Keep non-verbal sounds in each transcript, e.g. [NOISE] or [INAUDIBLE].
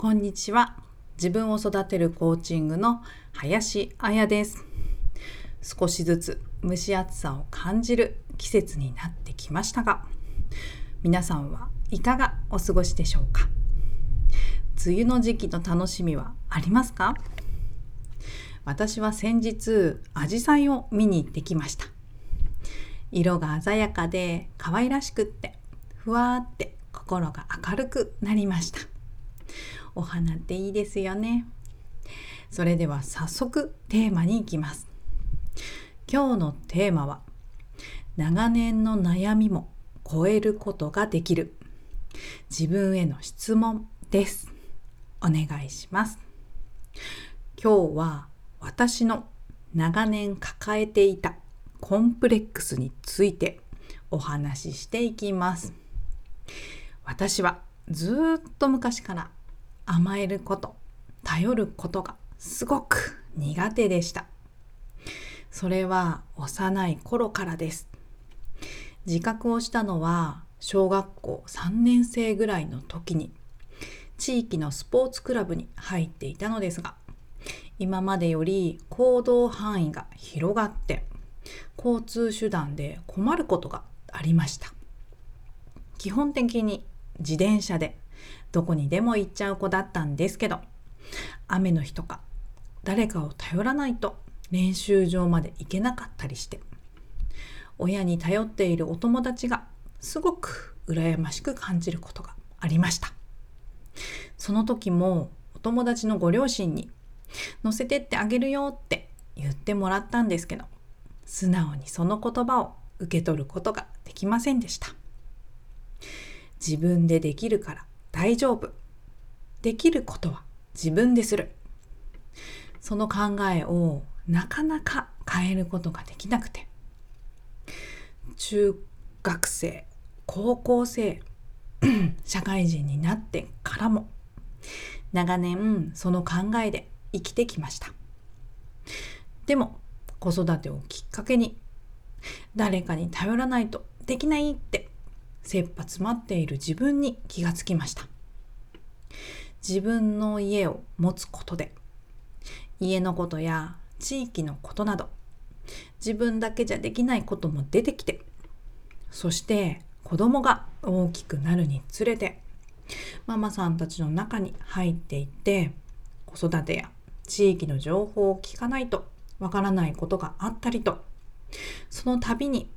こんにちは。自分を育てるコーチングの林彩です。少しずつ蒸し暑さを感じる季節になってきましたが、皆さんはいかがお過ごしでしょうか？梅雨の時期の楽しみはありますか？私は先日、アジサイを見に行ってきました。色が鮮やかで可愛らしくって、ふわーって心が明るくなりました。お花っていいですよね。それでは早速テーマに行きます。今日のテーマは長年の悩みも超えることができる自分への質問です。お願いします。今日は私の長年抱えていたコンプレックスについてお話ししていきます。私はずっと昔から甘えること、頼ることがすごく苦手でした。それは幼い頃からです。自覚をしたのは小学校3年生ぐらいの時に地域のスポーツクラブに入っていたのですが今までより行動範囲が広がって交通手段で困ることがありました基本的に自転車でどこにでも行っちゃう子だったんですけど雨の日とか誰かを頼らないと練習場まで行けなかったりして親に頼っているお友達がすごく羨ましく感じることがありました。その時もお友達のご両親に乗せてってあげるよって言ってもらったんですけど素直にその言葉を受け取ることができませんでした。自分でできるから大丈夫。できることは自分でする。その考えをなかなか変えることができなくて。中学生高校生 [CLEARS THROAT] 社会人になってからも長年その考えで生きてきました。でも子育てをきっかけに誰かに頼らないとできないって切羽詰まっている自分に気がつきました。自分の家を持つことで家のことや地域のことなど自分だけじゃできないことも出てきてそして子供が大きくなるにつれてママさんたちの中に入っていって子育てや地域の情報を聞かないとわからないことがあったりとその度に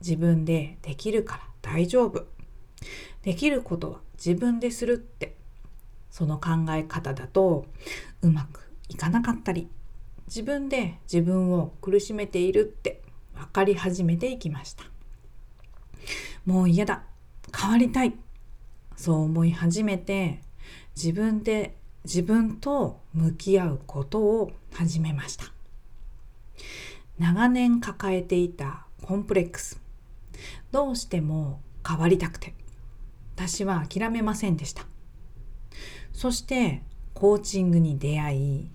自分でできるから大丈夫。できることは自分でするって。その考え方だとうまくいかなかったり自分で自分を苦しめているって分かり始めていきました。もう嫌だ。変わりたい。そう思い始めて自分で自分と向き合うことを始めました。長年抱えていたコンプレックス。どうしても変わりたくて。私は諦めませんでした。そしてコーチングに出会い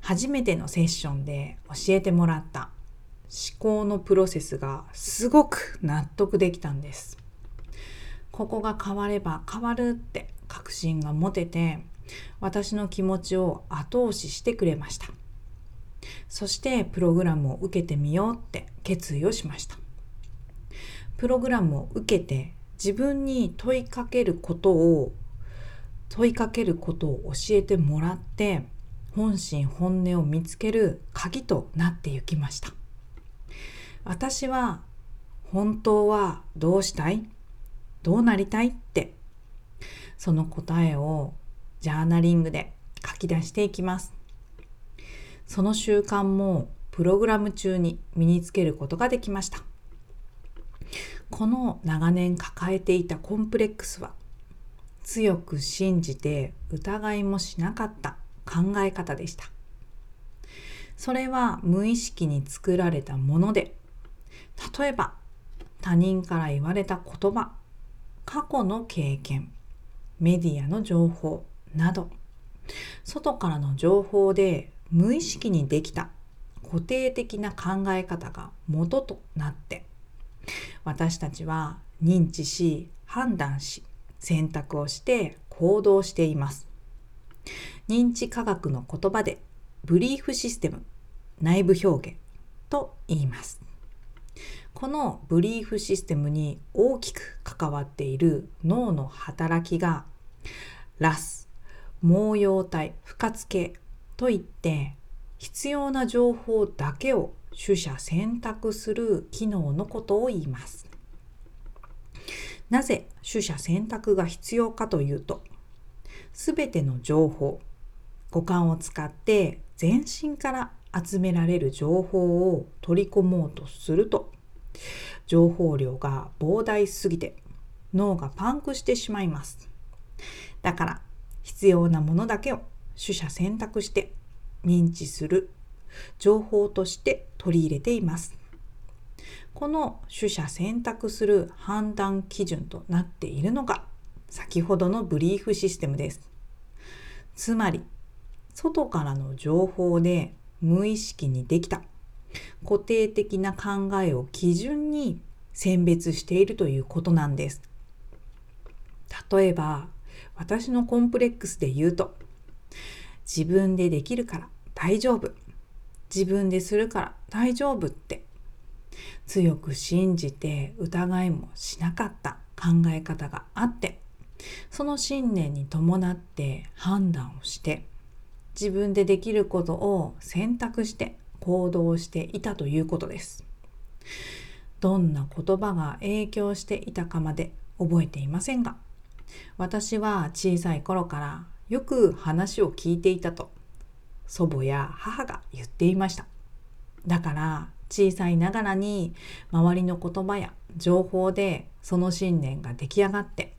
初めてのセッションで教えてもらった思考のプロセスがすごく納得できたんです。ここが変われば変わるって確信が持てて私の気持ちを後押ししてくれました。そしてプログラムを受けてみようって決意をしました。プログラムを受けて自分に問いかけることを問いかけることを教えてもらって本心本音を見つける鍵となっていきました。私は本当はどうしたい？どうなりたいってその答えをジャーナリングで書き出していきます。その習慣もプログラム中に身につけることができました。この長年抱えていたコンプレックスは強く信じて疑いもしなかった考え方でした。それは無意識に作られたもので例えば他人から言われた言葉過去の経験メディアの情報など外からの情報で無意識にできた固定的な考え方が元となって私たちは認知し判断し選択をして行動しています。認知科学の言葉でブリーフシステム内部表現と言います。このブリーフシステムに大きく関わっている脳の働きがラス毛様体不活系といって必要な情報だけを取捨選択する機能のことを言います。なぜ取捨選択が必要かというとすべての情報五感を使って全身から集められる情報を取り込もうとすると情報量が膨大すぎて脳がパンクしてしまいます。だから必要なものだけを取捨選択して認知する情報として取り入れています。この取捨選択する判断基準となっているのが先ほどのブリーフシステムです。つまり外からの情報で無意識にできた固定的な考えを基準に選別しているということなんです。例えば私のコンプレックスで言うと自分でできるから大丈夫。自分でするから大丈夫って。強く信じて疑いもしなかった考え方があって。その信念に伴って判断をして自分でできることを選択して行動していたということです。どんな言葉が影響していたかまで覚えていませんが私は小さい頃からよく話を聞いていたと。祖母や母が言っていました。だから小さいながらに周りの言葉や情報でその信念が出来上がって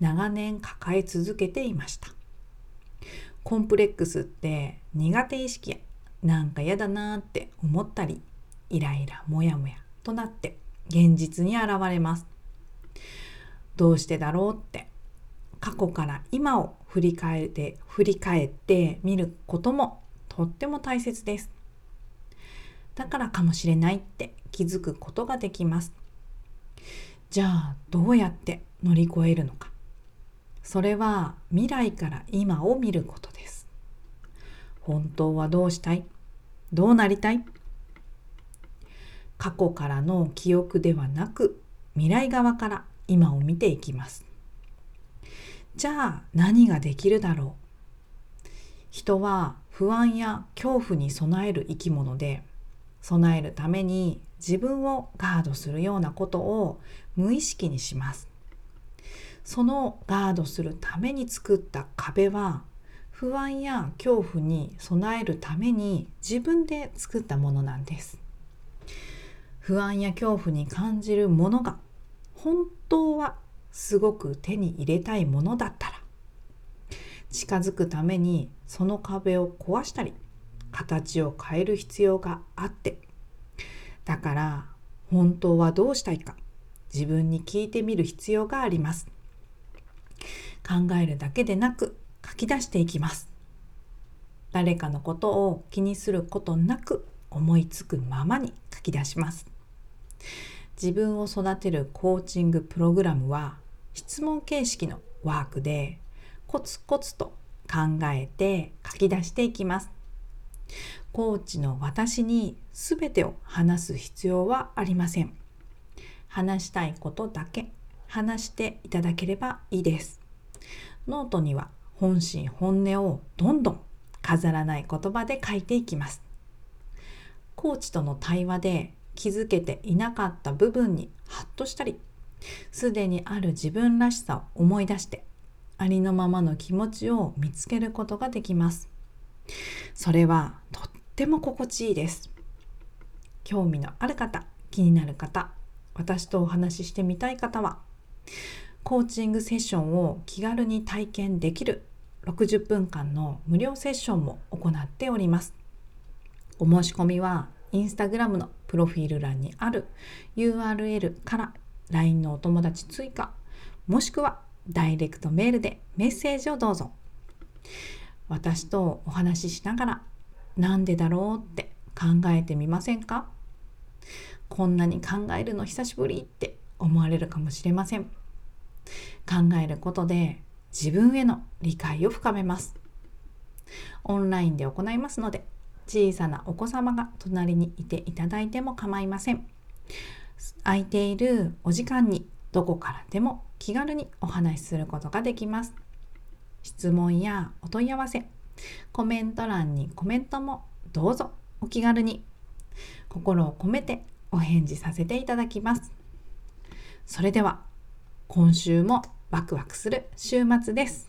長年抱え続けていました。コンプレックスって苦手意識やなんか嫌だなって思ったりイライラモヤモヤとなって現実に現れます。どうしてだろうって過去から今を振り返って振り返ってみることもとっても大切です。だからかもしれないって気づくことができます。じゃあどうやって乗り越えるのか。それは未来から今を見ることです。本当はどうしたい？どうなりたい？過去からの記憶ではなく未来側から今を見ていきます。じゃあ何ができるだろう？人は不安や恐怖に備える生き物で備えるために自分をガードするようなことを無意識にします。そのガードするために作った壁は不安や恐怖に備えるために自分で作ったものなんです。不安や恐怖に感じるものが本当はすごく手に入れたいものだったら近づくためにその壁を壊したり形を変える必要があってだから本当はどうしたいか自分に聞いてみる必要があります。考えるだけでなく書き出していきます。誰かのことを気にすることなく思いつくままに書き出します。自分を育てるコーチングプログラムは質問形式のワークでコツコツと考えて書き出していきます。コーチの私に全てを話す必要はありません。話したいことだけ話していただければいいです。ノートには本心本音をどんどん飾らない言葉で書いていきます。コーチとの対話で気づけていなかった部分にハッとしたり、すでにある自分らしさを思い出して、ありのままの気持ちを見つけることができます。それはとっても心地いいです。興味のある方、気になる方、私とお話ししてみたい方は、コーチングセッションを気軽に体験できる60分間の無料セッションも行っております。お申し込みはインスタグラムのプロフィール欄にある URL から LINE のお友達追加もしくはダイレクトメールでメッセージをどうぞ。私とお話ししながらなんでだろうって考えてみませんか？こんなに考えるの久しぶりって思われるかもしれません。考えることで自分への理解を深めますオンラインで行いますので小さなお子様が隣にいていただいても構いません空いているお時間にどこからでも気軽にお話しすることができます。質問やお問い合わせコメント欄にコメントもどうぞお気軽に。心を込めてお返事させていただきます。それでは今週もワクワクする週末です。